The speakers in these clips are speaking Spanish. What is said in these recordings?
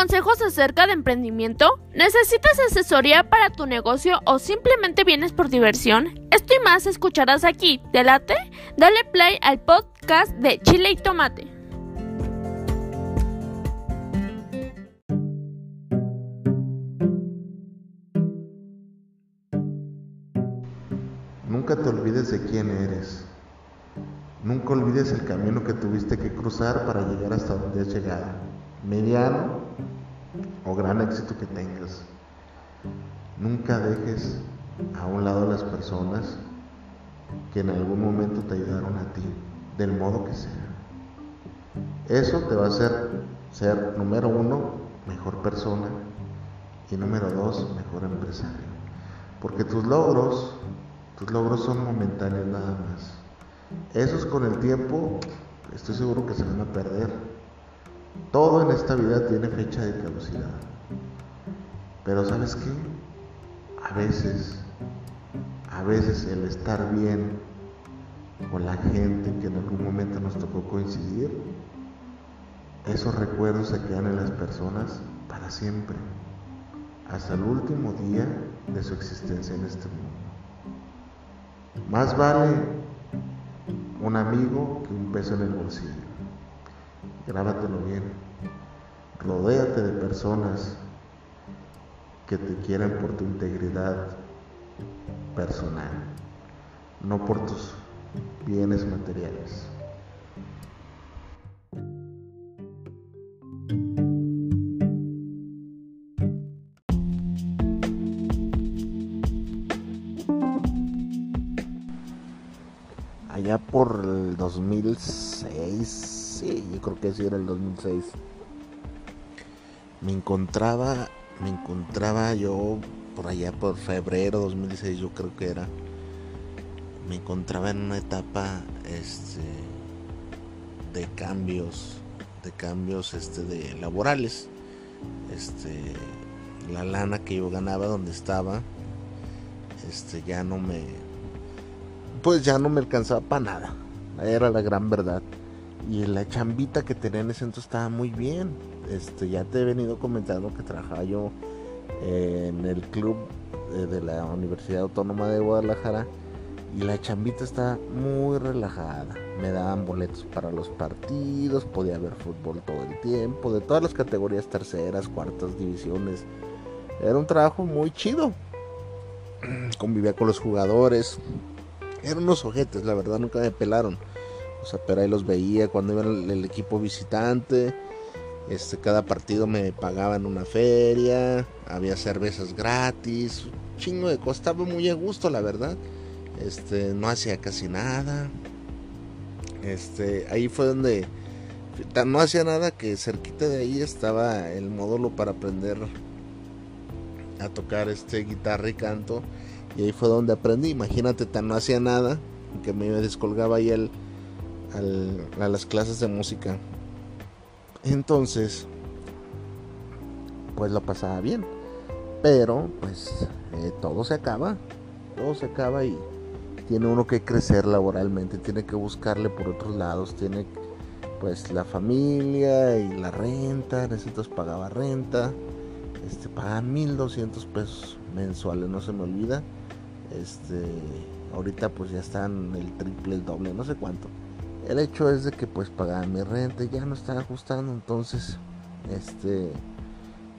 consejos acerca de emprendimiento? ¿Necesitas asesoría para tu negocio o simplemente vienes por diversión? Esto y más escucharás aquí. ¿Te late? Dale play al podcast de Chile y Tomate. Nunca te olvides de quién eres. Nunca olvides el camino que tuviste que cruzar para llegar hasta donde has llegado. Mediano o gran éxito que tengas. Nunca dejes a un lado las personas que en algún momento te ayudaron a ti, del modo que sea. Eso te va a hacer ser, número uno, mejor persona y número dos, mejor empresario. Porque tus logros, tus logros son momentáneos nada más. Esos con el tiempo, estoy seguro que se van a perder. Todo en esta vida tiene fecha de caducidad. Pero ¿sabes qué? A veces, a veces el estar bien con la gente que en algún momento nos tocó coincidir, esos recuerdos se quedan en las personas para siempre, hasta el último día de su existencia en este mundo. Más vale un amigo que un peso en el bolsillo. Grábatelo bien. Rodéate de personas que te quieran por tu integridad personal, no por tus bienes materiales. Allá por el 2006, sí, yo creo que sí era el 2006. Me encontraba, me encontraba yo por allá por febrero 2006, yo creo que era. Me encontraba en una etapa este de cambios, de cambios este de laborales. Este la lana que yo ganaba donde estaba este ya no me pues ya no me alcanzaba para nada. Era la gran verdad. Y la chambita que tenía en ese entonces estaba muy bien. Este, ya te he venido comentando que trabajaba yo en el club de la Universidad Autónoma de Guadalajara. Y la chambita estaba muy relajada. Me daban boletos para los partidos, podía ver fútbol todo el tiempo, de todas las categorías terceras, cuartas divisiones. Era un trabajo muy chido. Convivía con los jugadores, eran unos ojetes, la verdad, nunca me pelaron. O sea, pero ahí los veía cuando iba el, el, equipo visitante. Este, cada partido me pagaban una feria, había cervezas gratis, chingo de cosas. Estaba muy a gusto, la verdad. Este, no hacía casi nada. Este, ahí fue donde no hacía nada que cerquita de ahí estaba el módulo para aprender a tocar este guitarra y canto y ahí fue donde aprendí. Imagínate, tan no hacía nada que me descolgaba ahí al, a las clases de música. Entonces, pues lo pasaba bien. Pero, pues, eh, todo se acaba. Todo se acaba y tiene uno que crecer laboralmente. Tiene que buscarle por otros lados. Tiene, pues, la familia y la renta. Necesitas pagaba renta. Este, pagaba 1200 pesos mensuales, no se me olvida. Este, ahorita pues ya están el triple, el doble, no sé cuánto. El hecho es de que pues pagaba mi renta ya no estaba ajustando, entonces este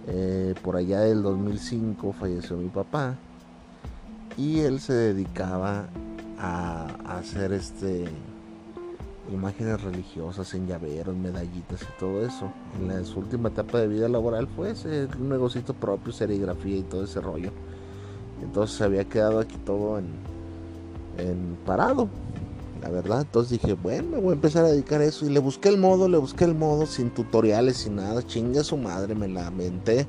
eh, por allá del 2005 falleció mi papá y él se dedicaba a, hacer este imágenes religiosas en llaveros, medallitas y todo eso. En su última etapa de vida laboral fue ese, un negocito propio, serigrafía y todo ese rollo. Entonces se había quedado aquí todo en parado, la verdad. Entonces dije, bueno, me voy a empezar a dedicar a eso. Y le busqué el modo, le busqué el modo sin tutoriales, sin nada. Chinga su madre, me la menté.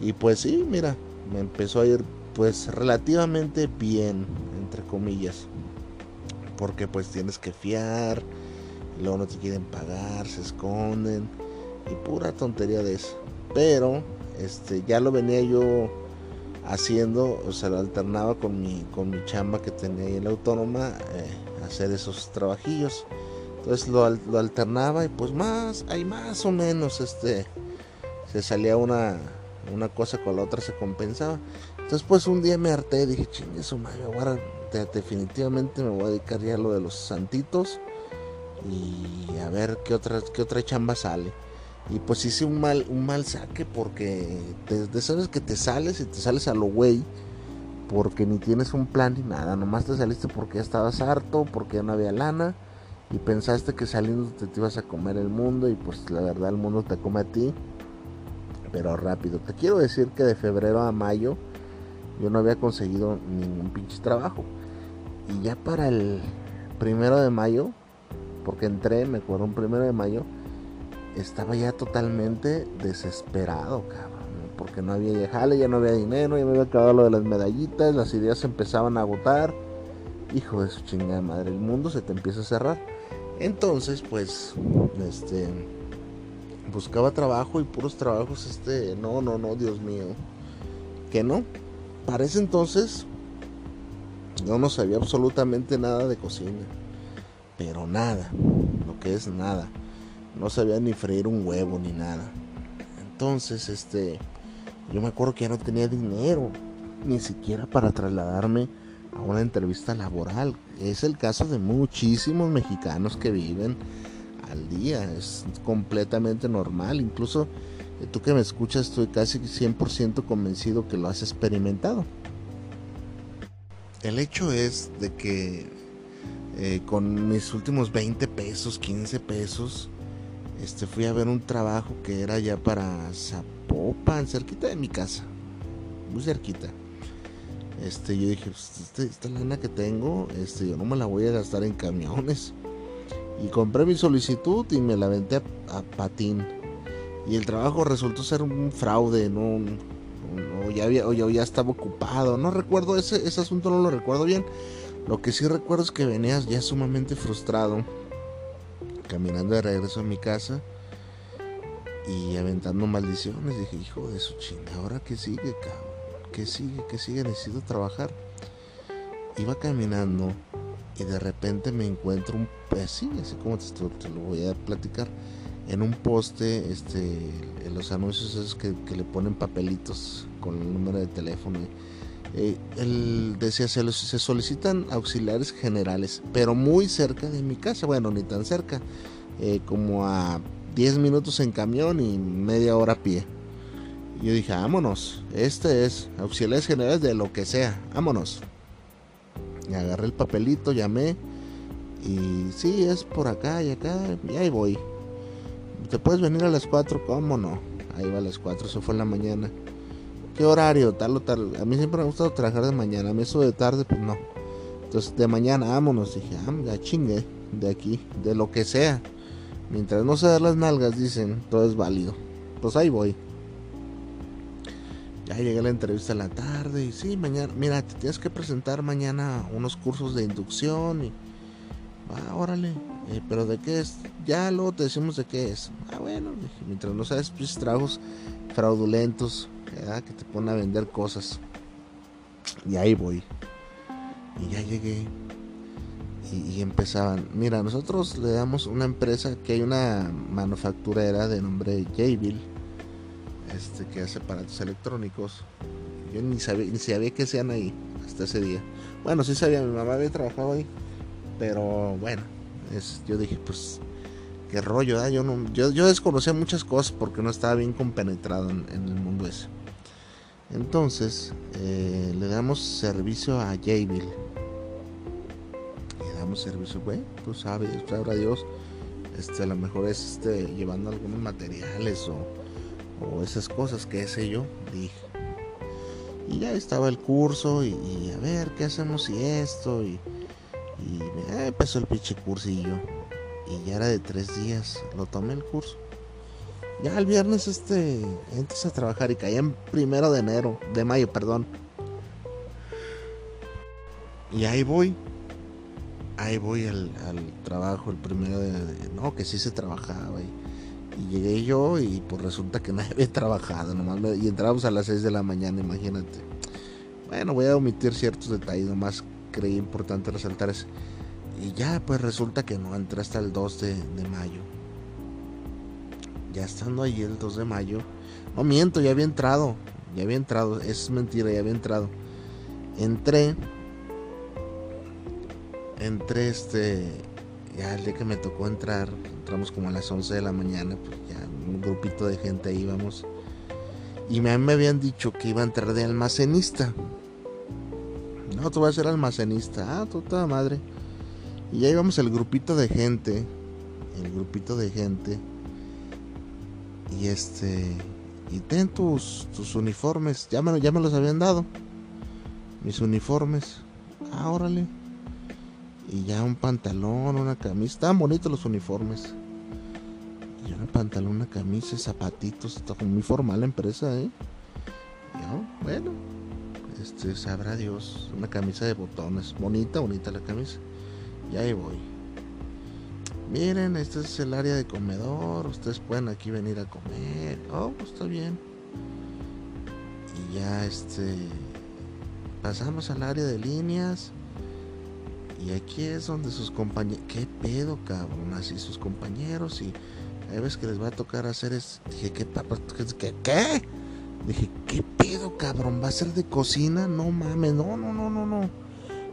Y pues sí, mira, me empezó a ir pues relativamente bien, entre comillas. Porque pues tienes que fiar, luego no te quieren pagar, se esconden. Y pura tontería de eso. Pero, este, ya lo venía yo haciendo, o sea, lo alternaba con mi, con mi chamba que tenía ahí en la autónoma, eh, hacer esos trabajillos. Entonces lo, alternaba y pues más, hay más o menos, este, se salía una, una cosa con la otra, se compensaba. Entonces pues un día me harté, dije, chingue su madre, ahora definitivamente me voy a dedicar ya a lo de los santitos y a ver qué otra, qué otra chamba sale. Y pues hice un mal, un mal saque porque te, sabes que te sales y te sales a lo güey porque ni tienes un plan ni nada, nomás te saliste porque ya estabas harto, porque ya no había lana y pensaste que saliendo te, te ibas a comer el mundo y pues la verdad el mundo te come a ti, pero rápido. Te quiero decir que de febrero a mayo yo no había conseguido ningún pinche trabajo. Y ya para el primero de mayo, porque entré, me acuerdo, un primero de mayo, estaba ya totalmente desesperado, cabrón. Porque no había jale, ya no había dinero, ya me había acabado lo de las medallitas, las ideas se empezaban a agotar. Hijo de su chingada madre, el mundo se te empieza a cerrar. Entonces, pues, este, buscaba trabajo y puros trabajos, este, no, no, no, Dios mío, que no. Para ese entonces, yo no sabía absolutamente nada de cocina, pero nada, lo que es nada. No sabía ni freír un huevo ni nada. Entonces, este, yo me acuerdo que ya no tenía dinero, ni siquiera para trasladarme a una entrevista laboral. Es el caso de muchísimos mexicanos que viven al día, es completamente normal. Incluso eh, tú que me escuchas, estoy casi 100% convencido que lo has experimentado. El hecho es de que eh, con mis últimos 20 pesos, 15 pesos, este, fui a ver un trabajo que era ya para Zapopan, cerquita de mi casa, muy cerquita. Este, yo dije, pues, este, esta lana que tengo, este, yo no me la voy a gastar en camiones. Y compré mi solicitud y me la aventé a, patín. Y el trabajo resultó ser un fraude, no, o ya, había, o ya, estaba ocupado. No recuerdo ese, ese asunto, no lo recuerdo bien. Lo que sí recuerdo es que venías ya sumamente frustrado, caminando de regreso a mi casa y aventando maldiciones. Dije, hijo de su chinga, ¿ahora qué sigue, cabrón? ¿Qué sigue? ¿Qué sigue? Necesito trabajar. Iba caminando y de repente me encuentro un pues sí, así como te, te, lo voy a platicar en un poste este en los anuncios esos que, le ponen papelitos con el número de teléfono eh, él decía se, se solicitan auxiliares generales pero muy cerca de mi casa bueno ni tan cerca eh, como a 10 minutos en camión y media hora a pie yo dije vámonos este es auxiliares generales de lo que sea vámonos y agarré el papelito llamé y sí es por acá y acá y ahí voy ¿Te puedes venir a las 4? ¿Cómo no? Ahí va a las 4, eso fue en la mañana. ¿Qué horario? Tal o tal. A mí siempre me ha gustado trabajar de mañana. A mí eso de tarde, pues no. Entonces, de mañana, vámonos. Dije, ah, ya chingue. De aquí, de lo que sea. Mientras no se dan las nalgas, dicen, todo es válido. Pues ahí voy. Ya llegué la entrevista en la tarde y sí, mañana, mira, te tienes que presentar mañana unos cursos de inducción y va, órale, eh, pero de qué es, ya luego te decimos de qué es. Ah, bueno, mientras no sabes, pues trabajos fraudulentos, que te ponen a vender cosas. Y ahí voy. Y ya llegué. Y, empezaban. Mira, nosotros le damos una empresa que hay una manufacturera de nombre Jabil. Este que hace aparatos electrónicos. Yo ni sabía, ni sabía que sean ahí hasta ese día. Bueno, sí sabía, mi mamá había trabajado ahí. Pero bueno, yo dije, pues, qué rollo, Yo, no, yo, yo, desconocía muchas cosas porque no estaba bien compenetrado en, el mundo ese. Entonces, eh, le damos servicio a Jabil. Le damos servicio, güey, pues sabe, sabrá Dios. Este, a lo mejor es este, llevando algunos materiales o, o esas cosas, que sé yo, dije. Y ya estaba el curso y, a ver qué hacemos y esto y y empezó el pinche cursillo. Y ya era de tres días. Lo tomé el curso. Ya el viernes este entras a trabajar y caía en primero de enero, de mayo, perdón. Y ahí voy. Ahí voy al, trabajo, el primero de, No, que sí se trabajaba. Y, llegué yo y pues resulta que nadie había trabajado. Nomás y entramos a las 6 de la mañana, imagínate. Bueno, voy a omitir ciertos detalles, nomás creí importante resaltar es, y ya pues resulta que no entré hasta el 2 de, mayo. ya estando ahí el 2 de mayo, no miento, ya había entrado, ya había entrado, es mentira, ya había entrado. Entré, entré este, ya el día que me tocó entrar, entramos como a las 11 de la mañana, pues ya un grupito de gente ahí íbamos. Y me, me habían dicho que iba a entrar de almacenista. No, tú vas a ser almacenista. Ah, toda madre. Y ya íbamos el grupito de gente. El grupito de gente. Y este. Y ten tus, tus uniformes. Ya me, ya me los habían dado. Mis uniformes. Ah, órale. Y ya un pantalón, una camisa. Estaban bonitos los uniformes. Y un pantalón, una camisa, zapatitos. Está muy formal la empresa, ¿eh? Y bueno. Este, sabrá Dios. Una camisa de botones. Bonita, bonita la camisa. Y ahí voy. Miren, este es el área de comedor. Ustedes pueden aquí venir a comer. Oh, pues está bien. Y ya este. Pasamos al área de líneas. Y aquí es donde sus compañeros. ¿Qué pedo, cabrón? Así sus compañeros. Y hay veces que les va a tocar hacer es. Dije, ¿qué? ¿Qué? ¿Qué? Dije, ¿qué pedo, cabrón? ¿Va a ser de cocina? No mames, no, no, no, no, no.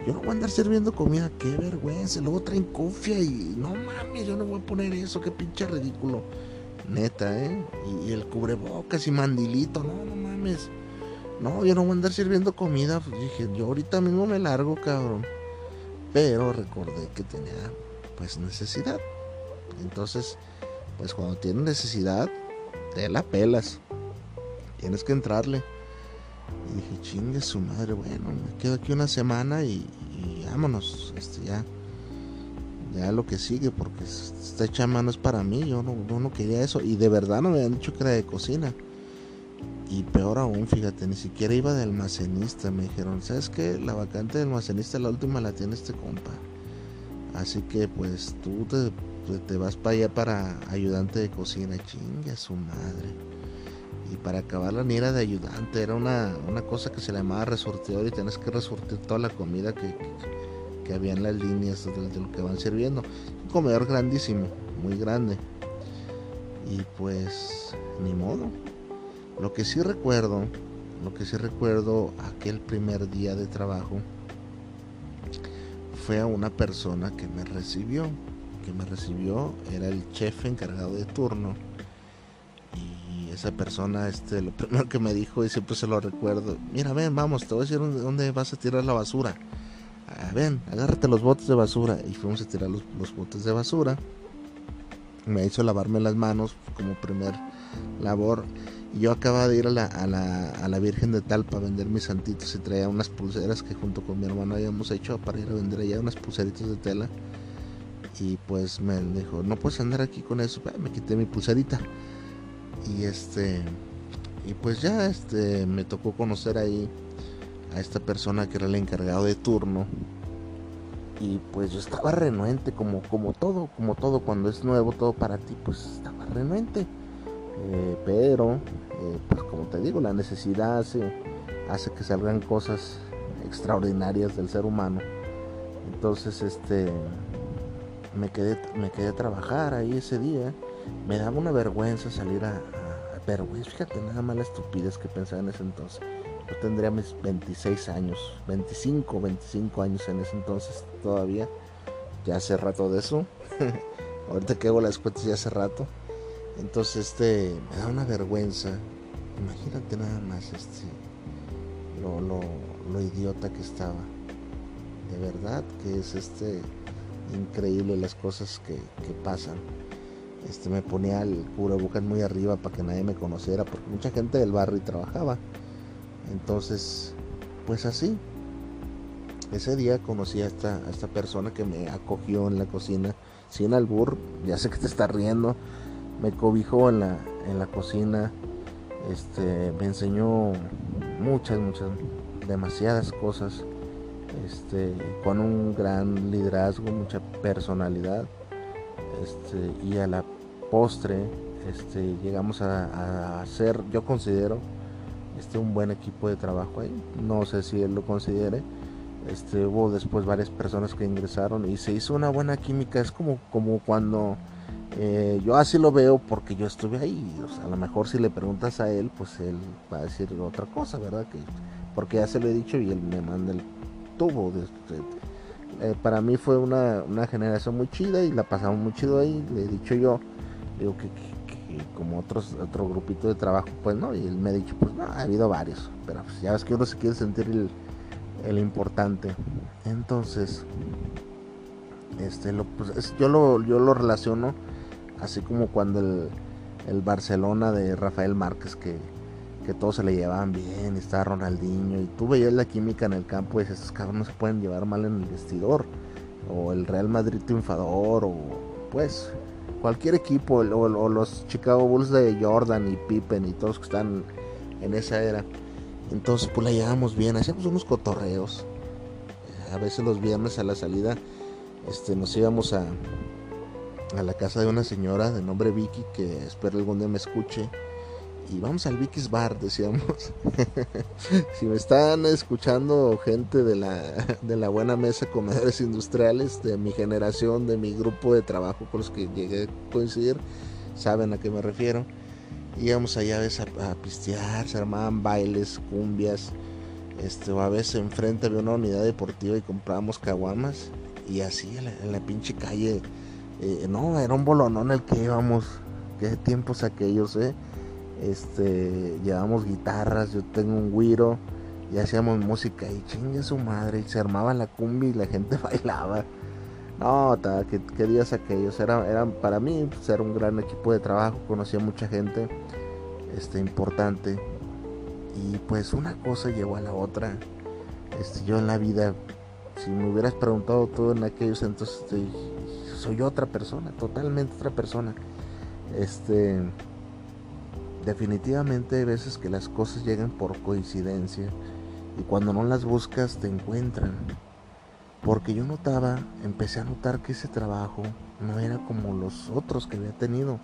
Yo no voy a andar sirviendo comida, qué vergüenza. Luego traen cofia y no mames, yo no voy a poner eso, qué pinche ridículo. Neta, ¿eh? Y, el cubrebocas y mandilito, no, no mames. No, yo no voy a andar sirviendo comida. Pues dije, yo ahorita mismo me largo, cabrón. Pero recordé que tenía, pues, necesidad. Entonces, pues cuando tienes necesidad, te la pelas. Tienes que entrarle. Y dije, chingue su madre, bueno, me quedo aquí una semana y, vámonos, este ya, ya lo que sigue, porque esta chama no es para mí, yo no, no quería eso, y de verdad no me habían dicho que era de cocina. Y peor aún, fíjate, ni siquiera iba de almacenista, me dijeron, ¿sabes qué? La vacante de almacenista, la última la tiene este compa. Así que pues tú te, te vas para allá para ayudante de cocina, chingue su madre y para acabarla ni era de ayudante, era una, cosa que se llamaba resortidor y tienes que resortir toda la comida que, que, había en las líneas de, lo que van sirviendo. Un comedor grandísimo, muy grande. Y pues, ni modo. Lo que sí recuerdo, lo que sí recuerdo aquel primer día de trabajo fue a una persona que me recibió, que me recibió, era el chef encargado de turno esa persona, este, lo primero que me dijo y siempre se lo recuerdo, mira, ven, vamos, te voy a decir dónde, vas a tirar la basura. Ah, ven, agárrate los botes de basura. Y fuimos a tirar los, botes de basura. Me hizo lavarme las manos como primer labor. Yo acababa de ir a la, a la, a la Virgen de Talpa a vender mis santitos y traía unas pulseras que junto con mi hermano habíamos hecho para ir a vender allá unas pulseritas de tela. Y pues me dijo, no puedes andar aquí con eso. Me quité mi pulserita y este y pues ya este me tocó conocer ahí a esta persona que era el encargado de turno y pues yo estaba renuente como como todo como todo cuando es nuevo todo para ti pues estaba renuente eh, pero eh, pues como te digo la necesidad hace hace que salgan cosas extraordinarias del ser humano entonces este me quedé me quedé a trabajar ahí ese día me daba una vergüenza salir a, pero güey, fíjate nada más la estupidez que pensaba en ese entonces. Yo tendría mis 26 años, 25, 25 años en ese entonces todavía. Ya hace rato de eso. Ahorita que hago las cuentas ya hace rato. Entonces este me da una vergüenza. Imagínate nada más este lo, lo, lo idiota que estaba. De verdad que es este increíble las cosas que, pasan este, me ponía el cubrebocas muy arriba para que nadie me conociera, porque mucha gente del barrio trabajaba. Entonces, pues así. Ese día conocí a esta, a esta persona que me acogió en la cocina, sin albur, ya sé que te está riendo, me cobijó en la, en la cocina, este, me enseñó muchas, muchas, demasiadas cosas, este, con un gran liderazgo, mucha personalidad este, y a la postre este, llegamos a, hacer, yo considero, este, un buen equipo de trabajo ahí. No sé si él lo considere. Este, hubo después varias personas que ingresaron y se hizo una buena química. Es como, como cuando Eh, yo así lo veo porque yo estuve ahí. O sea, a lo mejor si le preguntas a él, pues él va a decir otra cosa, ¿verdad? Que, porque ya se lo he dicho y él me manda el tubo. Eh, para mí fue una, una, generación muy chida y la pasamos muy chido ahí. Le he dicho yo, digo que, como otros otro grupito de trabajo, pues no. Y él me ha dicho, pues no, ha habido varios. Pero pues, ya ves que uno se quiere sentir el, el importante. Entonces, este, lo, pues, yo, lo, yo lo relaciono así como cuando el, el Barcelona de Rafael Márquez, que, que todos se le llevaban bien, y estaba Ronaldinho, y tú veías la química en el campo y dices, estos cabrones se pueden llevar mal en el vestidor, o el Real Madrid triunfador, o pues cualquier equipo, o, o los Chicago Bulls de Jordan y Pippen y todos que están en esa era. Entonces pues la llevamos bien, hacíamos unos cotorreos. A veces los viernes a la salida este, nos íbamos a, a la casa de una señora de nombre Vicky que espero algún día me escuche. Y vamos al Vicky's Bar, decíamos. si me están escuchando gente de la, de la buena mesa comedores industriales, de mi generación, de mi grupo de trabajo con los que llegué a coincidir, saben a qué me refiero. Íbamos allá a veces a, pistear, se armaban bailes, cumbias. Este, o a veces enfrente había una unidad deportiva y comprábamos caguamas. Y así en la pinche calle eh, no, era un bolonón el que íbamos. Qué tiempos aquellos, eh. Este, llevamos guitarras, yo tengo un guiro y hacíamos música y chingue su madre, y se armaba la cumbia y la gente bailaba. No, qué, días aquellos, era, eran para mí pues, era un gran equipo de trabajo, conocía mucha gente este, importante y pues una cosa llevó a la otra. Este, yo en la vida, si me hubieras preguntado todo en aquellos entonces, soy otra persona, totalmente otra persona. Este, definitivamente hay veces que las cosas llegan por coincidencia y cuando no las buscas te encuentran. Porque yo notaba, empecé a notar que ese trabajo no era como los otros que había tenido.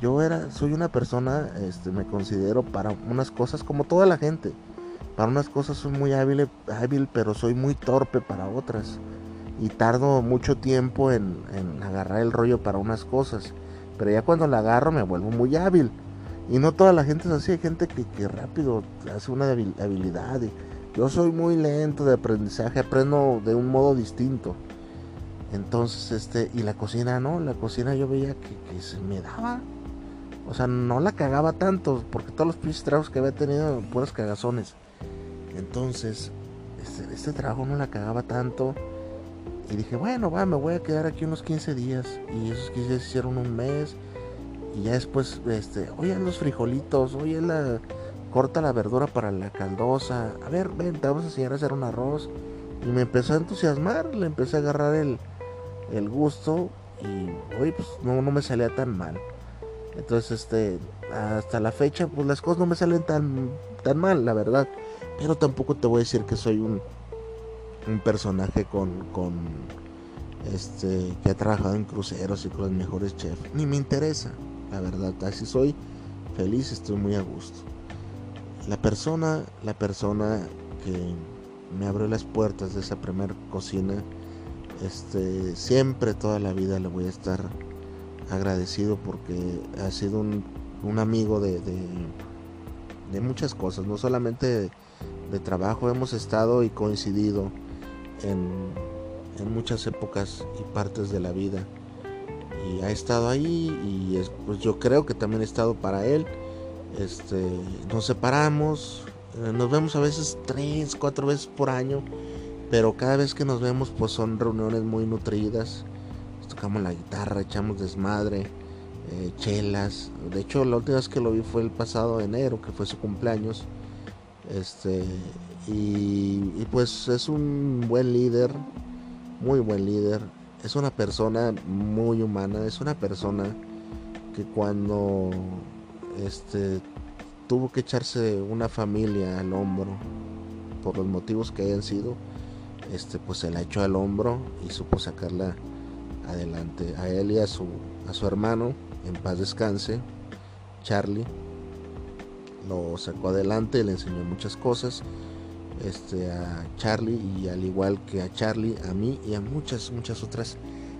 Yo era, soy una persona, este, me considero para unas cosas como toda la gente. Para unas cosas soy muy hábil, hábil pero soy muy torpe para otras y tardo mucho tiempo en, agarrar el rollo para unas cosas. Pero ya cuando la agarro me vuelvo muy hábil. Y no toda la gente es así, hay gente que, rápido hace una habilidad. yo soy muy lento de aprendizaje, aprendo de un modo distinto. Entonces, este, y la cocina no, la cocina yo veía que, se me daba. O sea, no la cagaba tanto, porque todos los pinches trabajos que había tenido, puras cagazones. Entonces, este, este trabajo no la cagaba tanto y dije, bueno, va, me voy a quedar aquí unos 15 días. Y esos 15 días hicieron un mes. Y ya después, este, oye, los frijolitos, oye, la, corta la verdura para la caldosa. A ver, ven, te vamos a enseñar a hacer un arroz. Y me empezó a entusiasmar, le empecé a agarrar el, el gusto. Y, oye, pues no, no me salía tan mal. Entonces, este, hasta la fecha, pues las cosas no me salen tan, tan mal, la verdad. Pero tampoco te voy a decir que soy un un personaje con, con este que ha trabajado en cruceros y con los mejores chefs. Ni me interesa, la verdad. Así soy feliz, estoy muy a gusto. La persona, la persona que me abrió las puertas de esa primera cocina, este, siempre toda la vida le voy a estar agradecido porque ha sido un, un amigo de, de, muchas cosas, no solamente de trabajo, hemos estado y coincidido en, muchas épocas y partes de la vida. Y ha estado ahí y pues yo creo que también he estado para él. Este, nos separamos, eh, nos vemos a veces tres, cuatro veces por año, pero cada vez que nos vemos pues son reuniones muy nutridas. tocamos la guitarra, echamos desmadre, eh, chelas. De hecho la última vez que lo vi fue el pasado enero, que fue su cumpleaños. Este, y, pues es un buen líder, muy buen líder. Es una persona muy humana, es una persona que cuando este tuvo que echarse una familia al hombro por los motivos que hayan sido, este pues se la echó al hombro y supo sacarla adelante. A él y a su a su hermano, en paz descanse, Charlie, lo sacó adelante, le enseñó muchas cosas este, a Charlie y al igual que a Charlie, a mí y a muchas, muchas otras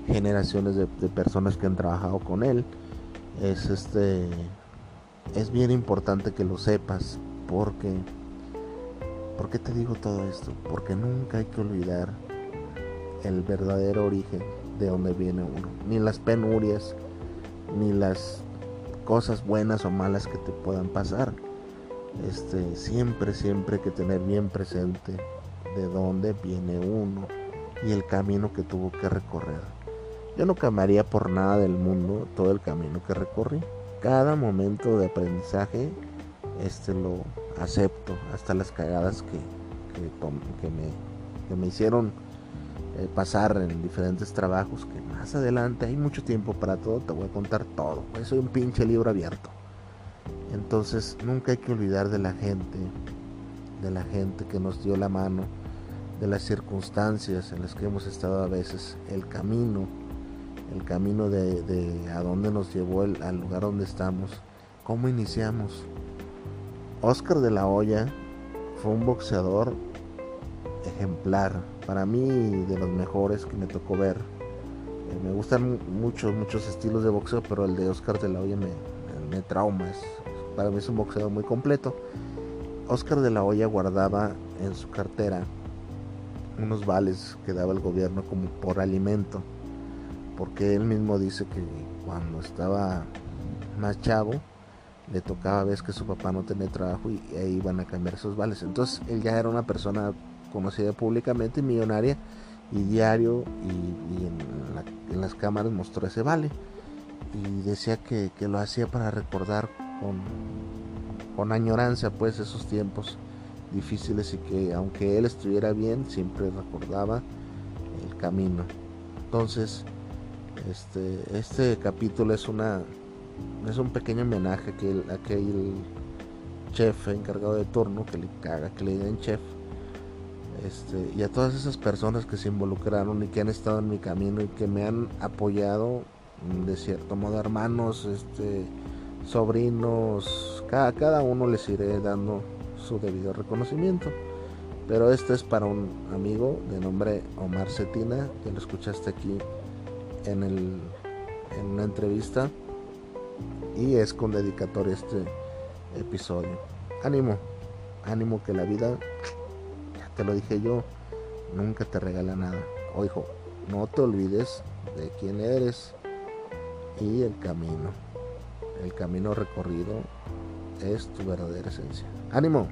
generaciones de, personas que han trabajado con él. Es este es bien importante que lo sepas porque ¿por qué te digo todo esto? Porque nunca hay que olvidar el verdadero origen de donde viene uno, ni las penurias, ni las cosas buenas o malas que te puedan pasar. Este, siempre, siempre hay que tener bien presente de dónde viene uno y el camino que tuvo que recorrer. Yo no cambiaría por nada del mundo todo el camino que recorrí. Cada momento de aprendizaje este lo acepto, hasta las cagadas que, que, me, que me hicieron eh, pasar en diferentes trabajos que más adelante hay mucho tiempo para todo, te voy a contar todo. Soy un pinche libro abierto. Entonces nunca hay que olvidar de la gente, de la gente que nos dio la mano, de las circunstancias en las que hemos estado a veces, el camino, el camino de, a dónde nos llevó el, al lugar donde estamos, cómo iniciamos. Oscar de la Hoya fue un boxeador ejemplar, para mí de los mejores que me tocó ver. Eh, me gustan muchos, muchos estilos de boxeo, pero el de Oscar de la Hoya me, me trauma. Para mí es un boxeador muy completo. Oscar de la Hoya guardaba en su cartera unos vales que daba el gobierno como por alimento, porque él mismo dice que cuando estaba más chavo le tocaba veces que su papá no tenía trabajo y, ahí iban a cambiar esos vales. Entonces él ya era una persona conocida públicamente, millonaria, y diario y, en, las cámaras mostró ese vale. Y decía que, lo hacía para recordar con, con añoranza pues esos tiempos difíciles y que aunque él estuviera bien, siempre recordaba el camino. Entonces, este, este capítulo es una es un pequeño homenaje a aquel, chef encargado de turno que le caga que le digan chef este, y a todas esas personas que se involucraron y que han estado en mi camino y que me han apoyado de cierto modo hermanos este sobrinos cada, cada uno les iré dando su debido reconocimiento pero este es para un amigo de nombre Omar Cetina que lo escuchaste aquí en, el, en una entrevista y es con dedicatoria este episodio ánimo ánimo que la vida te lo dije yo, nunca te regala nada. Hijo, no te olvides de quién eres y el camino. El camino recorrido es tu verdadera esencia. ¡Ánimo!